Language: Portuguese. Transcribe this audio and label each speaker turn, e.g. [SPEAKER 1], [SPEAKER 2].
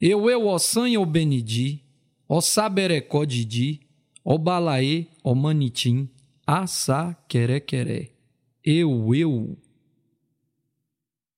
[SPEAKER 1] Eu, eu, ossanha, o benidi, o saberecó didi, o balaê, o manitim, a sa queré, queré. Eu, eu.